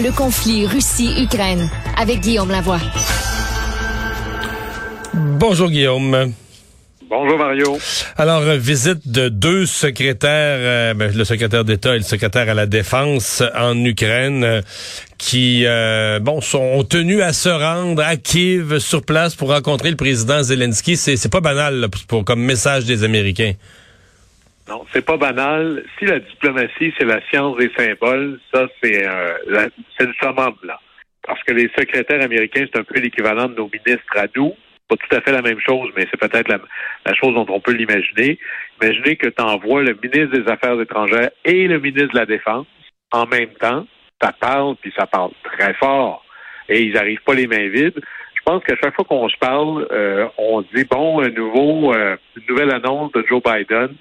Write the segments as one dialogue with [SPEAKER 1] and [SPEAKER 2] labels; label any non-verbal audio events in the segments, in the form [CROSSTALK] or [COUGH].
[SPEAKER 1] Le conflit Russie-Ukraine avec Guillaume Lavoie.
[SPEAKER 2] Bonjour Guillaume.
[SPEAKER 3] Bonjour Mario.
[SPEAKER 2] Alors, euh, visite de deux secrétaires, euh, ben, le secrétaire d'État et le secrétaire à la Défense en Ukraine, euh, qui, euh, bon, sont tenus à se rendre à Kiev sur place pour rencontrer le président Zelensky. C'est, c'est pas banal là, pour, comme message des Américains.
[SPEAKER 3] Non, c'est pas banal. Si la diplomatie, c'est la science des symboles, ça, c'est euh, le summum, là. Parce que les secrétaires américains, c'est un peu l'équivalent de nos ministres à nous. Pas tout à fait la même chose, mais c'est peut-être la, la chose dont on peut l'imaginer. Imaginez que tu envoies le ministre des Affaires étrangères et le ministre de la Défense en même temps. Ça parle, puis ça parle très fort. Et ils n'arrivent pas les mains vides. Je pense qu'à chaque fois qu'on se parle, euh, on dit, bon, un nouveau, euh, une nouvelle annonce de Joe Biden,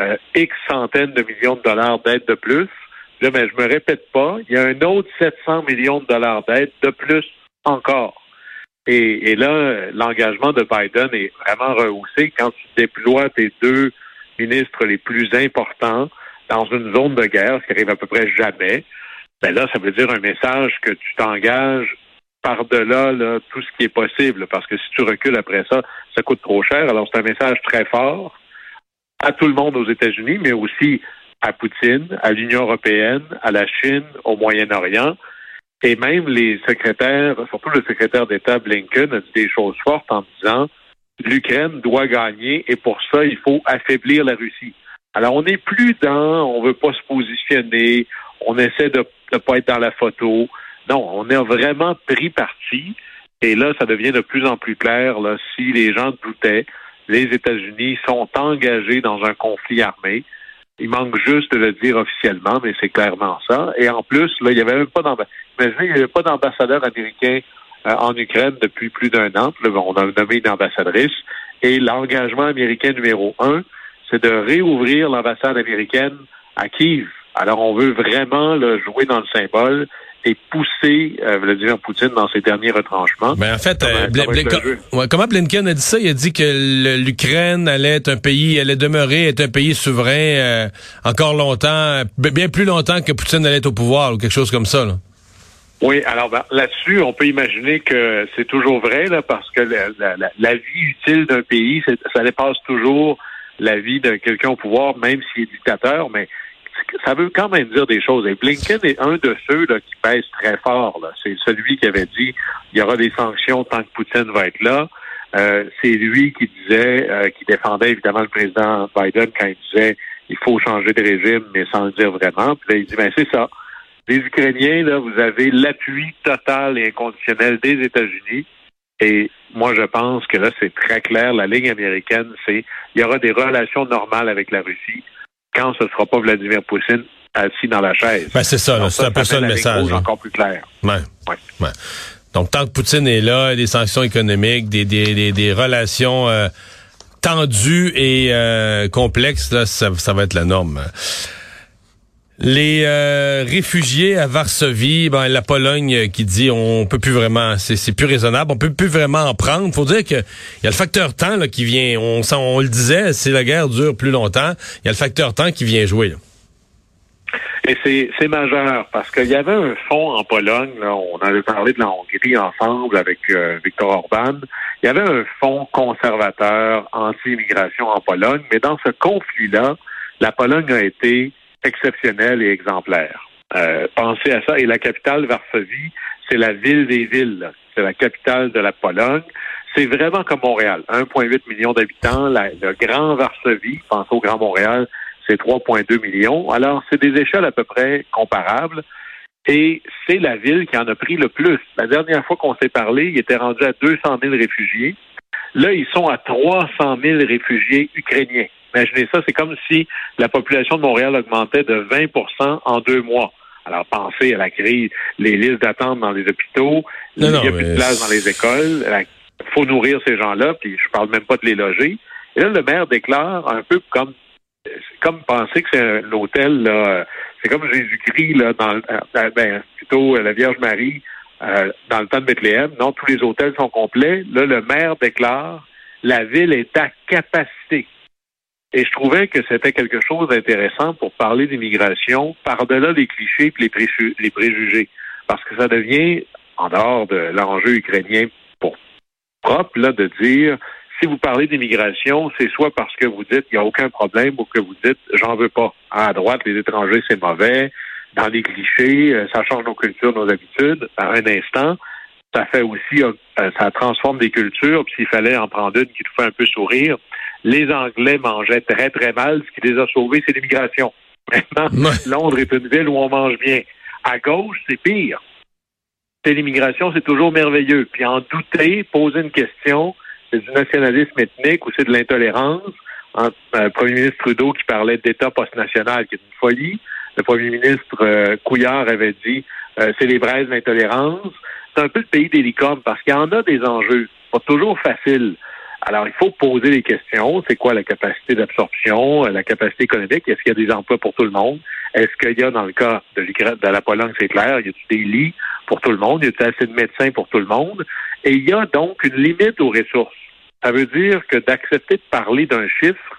[SPEAKER 3] euh, X centaines de millions de dollars d'aide de plus. Là, mais je me répète pas, il y a un autre 700 millions de dollars d'aide de plus encore. Et, et là, l'engagement de Biden est vraiment rehaussé quand tu déploies tes deux ministres les plus importants dans une zone de guerre, ce qui arrive à peu près jamais. Ben là, ça veut dire un message que tu t'engages par-delà là, tout ce qui est possible, parce que si tu recules après ça, ça coûte trop cher. Alors, c'est un message très fort à tout le monde aux États-Unis, mais aussi à Poutine, à l'Union européenne, à la Chine, au Moyen-Orient. Et même les secrétaires, surtout le secrétaire d'État Blinken, a dit des choses fortes en disant l'Ukraine doit gagner et pour ça, il faut affaiblir la Russie. Alors, on n'est plus dans, on veut pas se positionner, on essaie de ne pas être dans la photo. Non, on a vraiment pris parti. Et là, ça devient de plus en plus clair, là, si les gens doutaient, les États-Unis sont engagés dans un conflit armé. Il manque juste de le dire officiellement, mais c'est clairement ça. Et en plus, là, il n'y avait même pas d'ambassadeur. Américain euh, en Ukraine depuis plus d'un an. On a nommé une ambassadrice. Et l'engagement américain numéro un, c'est de réouvrir l'ambassade américaine à Kiev. Alors, on veut vraiment là, jouer dans le symbole et pousser euh, Vladimir Poutine dans ses derniers retranchements.
[SPEAKER 2] Ben, en fait, euh, Bl- Bl- comment Blinken a dit ça? Il a dit que l'Ukraine allait être un pays, allait demeurer être un pays souverain euh, encore longtemps, b- bien plus longtemps que Poutine allait être au pouvoir ou quelque chose comme ça. Là.
[SPEAKER 3] Oui, alors ben, là-dessus, on peut imaginer que c'est toujours vrai, là, parce que la, la- la- la vie utile d'un pays, ça dépasse toujours la vie de quelqu'un au pouvoir, même s'il est dictateur, mais ça veut quand même dire des choses. Et Blinken est un de ceux là, qui pèse très fort. C'est celui qui avait dit il y aura des sanctions tant que Poutine va être là. Euh, c'est lui qui disait, euh, qui défendait évidemment le président Biden quand il disait il faut changer de régime, mais sans le dire vraiment. Puis là, il dit ben c'est ça. Les Ukrainiens, là, vous avez l'appui total et inconditionnel des États-Unis. Et moi, je pense que là, c'est très clair. La ligne américaine, c'est il y aura des relations normales avec la Russie quand ce ne sera pas Vladimir Poutine assis dans la chaise.
[SPEAKER 2] Ben, c'est ça, c'est un peu ça le message. là.
[SPEAKER 3] encore plus clair.
[SPEAKER 2] Ouais.
[SPEAKER 3] Ouais.
[SPEAKER 2] Ouais. Donc, tant que Poutine est là, des sanctions économiques, des, des, des, des relations euh, tendues et euh, complexes, là, ça, ça va être la norme. Les euh, réfugiés à Varsovie, ben, la Pologne qui dit on peut plus vraiment, c'est plus raisonnable, on peut plus vraiment en prendre. Faut dire que il y a le facteur temps là, qui vient. On, on le disait, si la guerre dure plus longtemps, il y a le facteur temps qui vient jouer.
[SPEAKER 3] Et c'est, c'est majeur parce qu'il y avait un fonds en Pologne, là, on avait parlé de la Hongrie ensemble avec euh, Viktor Orban. Il y avait un fonds conservateur anti-immigration en Pologne, mais dans ce conflit-là, la Pologne a été exceptionnelle et exemplaire. Euh, pensez à ça. Et la capitale, Varsovie, c'est la ville des villes. C'est la capitale de la Pologne. C'est vraiment comme Montréal. 1,8 million d'habitants. Le grand Varsovie, pensez au Grand Montréal, c'est 3,2 millions. Alors, c'est des échelles à peu près comparables. Et c'est la ville qui en a pris le plus. La dernière fois qu'on s'est parlé, il était rendu à 200 000 réfugiés. Là, ils sont à 300 000 réfugiés ukrainiens. Imaginez ça, c'est comme si la population de Montréal augmentait de 20% en deux mois. Alors, pensez à la crise, les listes d'attente dans les hôpitaux, il n'y a plus de place dans les écoles, il faut nourrir ces gens-là, puis je parle même pas de les loger. Et là, le maire déclare un peu comme comme penser que c'est un hôtel, là, c'est comme Jésus-Christ, là, dans, euh, ben, plutôt euh, la Vierge Marie, euh, dans le temps de Bethléem. Non, tous les hôtels sont complets. Là, le maire déclare, la ville est à capacité. Et je trouvais que c'était quelque chose d'intéressant pour parler d'immigration par-delà les clichés et les, préjugés. Parce que ça devient, en dehors de l'enjeu ukrainien propre, là, de dire si vous parlez d'immigration, c'est soit parce que vous dites qu'il n'y a aucun problème ou que vous dites j'en veux pas. À droite, les étrangers, c'est mauvais. Dans les clichés, euh, ça change nos cultures, nos habitudes. À un instant, ça fait aussi, euh, ça transforme des cultures. Puis s'il fallait en prendre une qui nous fait un peu sourire, les Anglais mangeaient très, très mal. Ce qui les a sauvés, c'est l'immigration. [LAUGHS] Maintenant, Londres est une ville où on mange bien. À gauche, c'est pire. C'est l'immigration, c'est toujours merveilleux. Puis en douter, poser une question, c'est du nationalisme ethnique ou c'est de l'intolérance. le euh, premier ministre Trudeau qui parlait d'État post-national, qui est une folie. Le premier ministre euh, Couillard avait dit euh, c'est les braises d'intolérance. C'est un peu le pays des licornes parce qu'il y en a des enjeux. Pas toujours facile. Alors, il faut poser des questions. C'est quoi la capacité d'absorption, la capacité économique? Est-ce qu'il y a des emplois pour tout le monde? Est-ce qu'il y a, dans le cas de, de la Pologne, c'est clair, il y a des lits pour tout le monde? Y a assez de médecins pour tout le monde? Et il y a donc une limite aux ressources. Ça veut dire que d'accepter de parler d'un chiffre,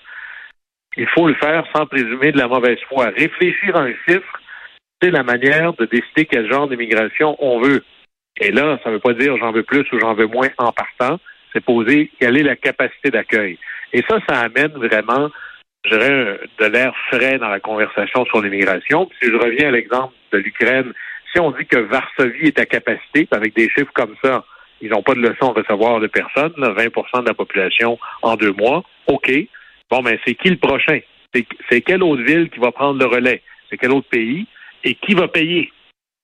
[SPEAKER 3] il faut le faire sans présumer de la mauvaise foi. Réfléchir à un chiffre, c'est la manière de décider quel genre d'immigration on veut. Et là, ça ne veut pas dire j'en veux plus ou j'en veux moins en partant. C'est poser quelle est la capacité d'accueil. Et ça, ça amène vraiment, je dirais, de l'air frais dans la conversation sur l'immigration. Si je reviens à l'exemple de l'Ukraine, si on dit que Varsovie est à capacité, avec des chiffres comme ça, ils n'ont pas de leçon à recevoir de personne, 20% de la population en deux mois. OK. Bon, mais c'est qui le prochain? C'est quelle autre ville qui va prendre le relais? C'est quel autre pays? Et qui va payer?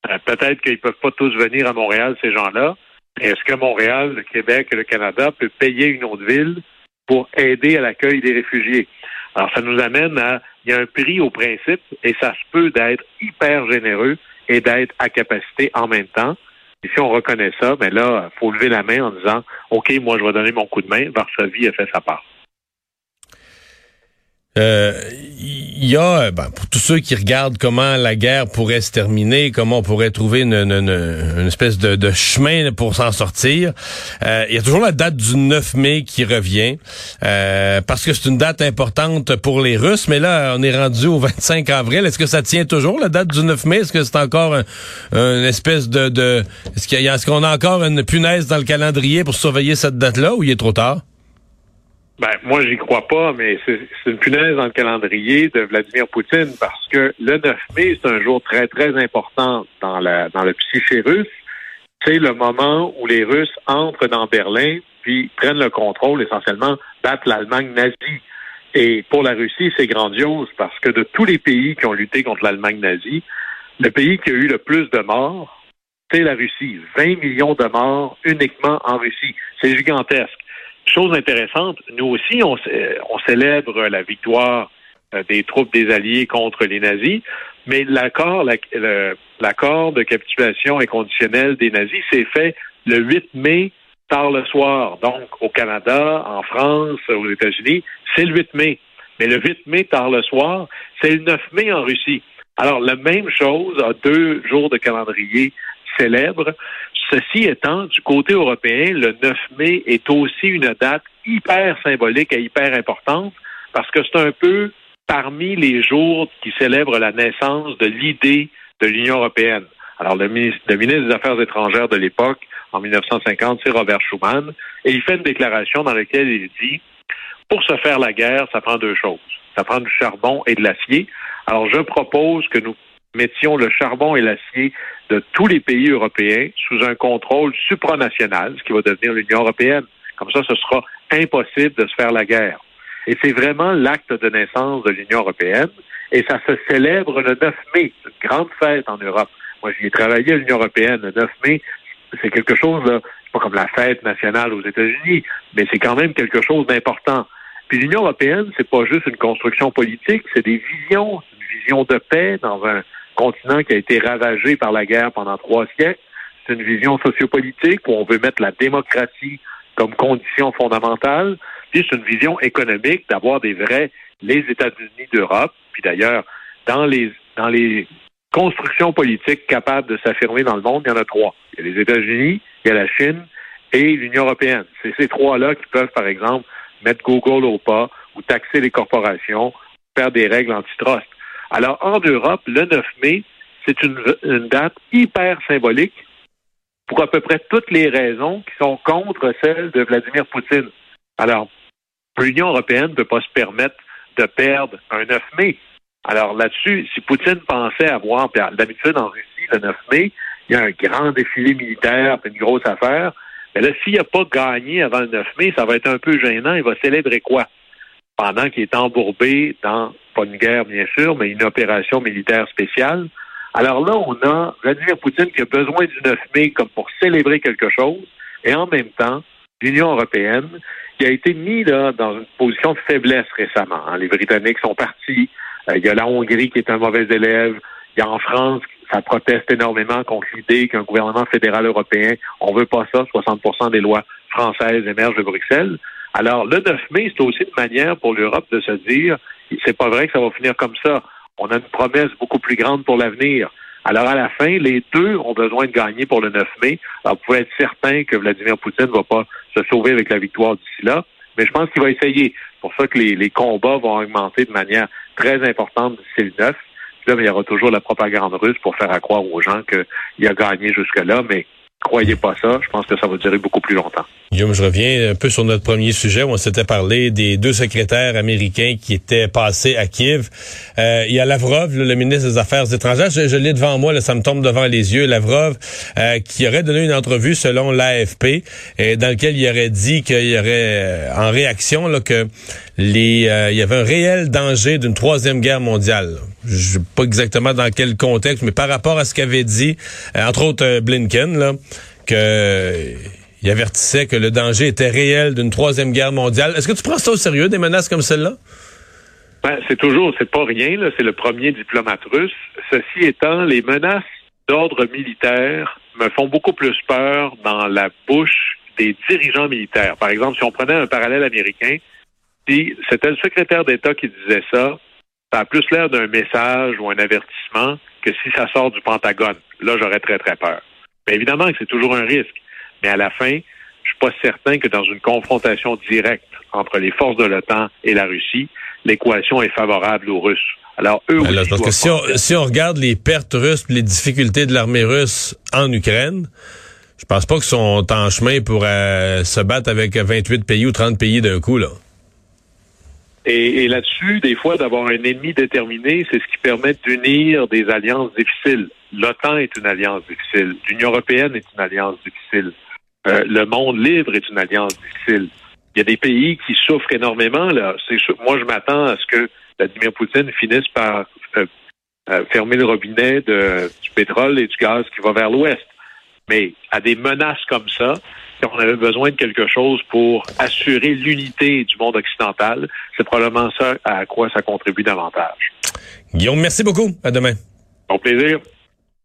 [SPEAKER 3] Euh, peut-être qu'ils ne peuvent pas tous venir à Montréal, ces gens-là. Est-ce que Montréal, le Québec et le Canada peuvent payer une autre ville pour aider à l'accueil des réfugiés? Alors, ça nous amène à, il y a un prix au principe et ça se peut d'être hyper généreux et d'être à capacité en même temps. Et si on reconnaît ça, ben là, il faut lever la main en disant OK, moi, je vais donner mon coup de main. Varsovie a fait sa part.
[SPEAKER 2] Euh, il y a, ben, pour tous ceux qui regardent comment la guerre pourrait se terminer, comment on pourrait trouver une, espèce de, chemin pour s'en sortir, euh, il y a toujours la date du 9 mai qui revient, euh, parce que c'est une date importante pour les Russes, mais là, on est rendu au 25 avril. Est-ce que ça tient toujours, la date du 9 mai? Est-ce que c'est encore une espèce de... est-ce a, est-ce qu'on a encore une punaise dans le calendrier pour surveiller cette date-là ou il est trop tard?
[SPEAKER 3] Ben, moi, j'y crois pas, mais c'est une punaise dans le calendrier de Vladimir Poutine parce que le 9 mai, c'est un jour très, très important dans, la, dans le psyché russe. C'est le moment où les Russes entrent dans Berlin puis prennent le contrôle, essentiellement, battent l'Allemagne nazie. Et pour la Russie, c'est grandiose parce que de tous les pays qui ont lutté contre l'Allemagne nazie, le pays qui a eu le plus de morts, c'est la Russie. 20 millions de morts uniquement en Russie. C'est gigantesque. Chose intéressante, nous aussi, on, célèbre la victoire euh, des troupes des Alliés contre les nazis, mais l'accord, l'accord de capitulation inconditionnelle des nazis s'est fait le 8 mai tard le soir. Donc, au Canada, en France, aux États-Unis, c'est le 8 mai. Mais le 8 mai tard le soir, c'est le 9 mai en Russie. Alors, la même chose a deux jours de calendrier célèbre. Ceci étant, du côté européen, le 9 mai est aussi une date hyper symbolique et hyper importante parce que c'est un peu parmi les jours qui célèbrent la naissance de l'idée de l'Union européenne. Alors, le ministre, des Affaires étrangères de l'époque, en 1950, c'est Robert Schuman, et il fait une déclaration dans laquelle il dit, pour se faire la guerre, ça prend deux choses. Ça prend du charbon et de l'acier. Alors, je propose que nous mettions le charbon et l'acier de tous les pays européens sous un contrôle supranational, ce qui va devenir l'Union européenne. Comme ça, ce sera impossible de se faire la guerre. Et c'est vraiment l'acte de naissance de l'Union européenne. Et ça se célèbre le 9 mai, une grande fête en Europe. Moi, j'y ai travaillé à l'Union européenne. Le 9 mai, c'est quelque chose, là, pas comme la fête nationale aux États-Unis, mais c'est quand même quelque chose d'important. Puis l'Union européenne, c'est pas juste une construction politique, c'est des visions, une vision de paix dans un continent qui a été ravagé par la guerre pendant trois siècles. C'est une vision sociopolitique où on veut mettre la démocratie comme condition fondamentale. Puis c'est une vision économique d'avoir des vrais les États-Unis d'Europe. Puis d'ailleurs, dans les dans les constructions politiques capables de s'affirmer dans le monde, il y en a trois. Il y a les États-Unis, il y a la Chine et l'Union européenne. C'est ces trois-là qui peuvent, par exemple, mettre Google au pas ou taxer les corporations, faire des règles antitrust. Alors, en Europe, le 9 mai, c'est une, date hyper symbolique pour à peu près toutes les raisons qui sont contre celles de Vladimir Poutine. Alors, l'Union européenne ne peut pas se permettre de perdre un 9 mai. Alors là-dessus, si Poutine pensait avoir, d'habitude en Russie, le 9 mai, il y a un grand défilé militaire, une grosse affaire, mais là, s'il n'a pas gagné avant le 9 mai, ça va être un peu gênant. Il va célébrer quoi? Pendant qu'il est embourbé dans, pas une guerre bien sûr, mais une opération militaire spéciale. Alors là, on a Vladimir Poutine qui a besoin du 9 mai comme pour célébrer quelque chose, et en même temps, l'Union européenne qui a été mis là, dans une position de faiblesse récemment. Hein. Les Britanniques sont partis, euh, il y a la Hongrie qui est un mauvais élève, il y a en France ça proteste énormément contre l'idée qu'un gouvernement fédéral européen, on veut pas ça, 60% des lois françaises émergent de Bruxelles. Alors, le 9 mai, c'est aussi une manière pour l'Europe de se dire, c'est pas vrai que ça va finir comme ça. On a une promesse beaucoup plus grande pour l'avenir. Alors, à la fin, les deux ont besoin de gagner pour le 9 mai. Alors, vous pouvez être certain que Vladimir Poutine ne va pas se sauver avec la victoire d'ici là, mais je pense qu'il va essayer. C'est pour ça que les, combats vont augmenter de manière très importante d'ici le 9. Là, mais il y aura toujours la propagande russe pour faire croire aux gens qu'il a gagné jusque-là, mais croyez pas ça. Je pense que ça va durer beaucoup plus longtemps.
[SPEAKER 2] Guillaume, je reviens un peu sur notre premier sujet où on s'était parlé des deux secrétaires américains qui étaient passés à Kiev. Euh, il y a Lavrov, le ministre des Affaires étrangères. Je, je l'ai devant moi, là, ça me tombe devant les yeux. Lavrov, euh, qui aurait donné une entrevue selon l'AFP, dans lequel il aurait dit qu'il y aurait, euh, en réaction, là, que les, euh, il y avait un réel danger d'une troisième guerre mondiale. Je sais pas exactement dans quel contexte, mais par rapport à ce qu'avait dit, entre autres Blinken, là, que il avertissait que le danger était réel d'une troisième guerre mondiale. Est-ce que tu prends ça au sérieux, des menaces comme celle-là?
[SPEAKER 3] Ben, c'est toujours, c'est pas rien, c'est le premier diplomate russe. Ceci étant, les menaces d'ordre militaire me font beaucoup plus peur dans la bouche des dirigeants militaires. Par exemple, si on prenait un parallèle américain, si c'était le secrétaire d'État qui disait ça, ça a plus l'air d'un message ou un avertissement que si ça sort du Pentagone. Là, j'aurais très, très peur. Mais évidemment que c'est toujours un risque. Mais à la fin, je suis pas certain que dans une confrontation directe entre les forces de l'OTAN et la Russie, l'équation est favorable aux Russes. Alors, eux
[SPEAKER 2] Alors, parce que si on, si on, regarde les pertes russes, les difficultés de l'armée russe en Ukraine, je pense pas qu'ils sont en chemin pour euh, se battre avec 28 pays ou 30 pays d'un coup, là.
[SPEAKER 3] Et, et là-dessus, des fois, d'avoir un ennemi déterminé, c'est ce qui permet d'unir des alliances difficiles. L'OTAN est une alliance difficile. L'Union européenne est une alliance difficile. Euh, le monde libre est une alliance difficile. Il y a des pays qui souffrent énormément. Là. Moi, je m'attends à ce que Vladimir Poutine finisse par euh, euh, fermer le robinet de, du pétrole et du gaz qui va vers l'ouest. Mais à des menaces comme ça, on avait besoin de quelque chose pour assurer l'unité du monde occidental, c'est probablement ça à quoi ça contribue davantage.
[SPEAKER 2] Guillaume, merci beaucoup. À demain.
[SPEAKER 3] Au plaisir.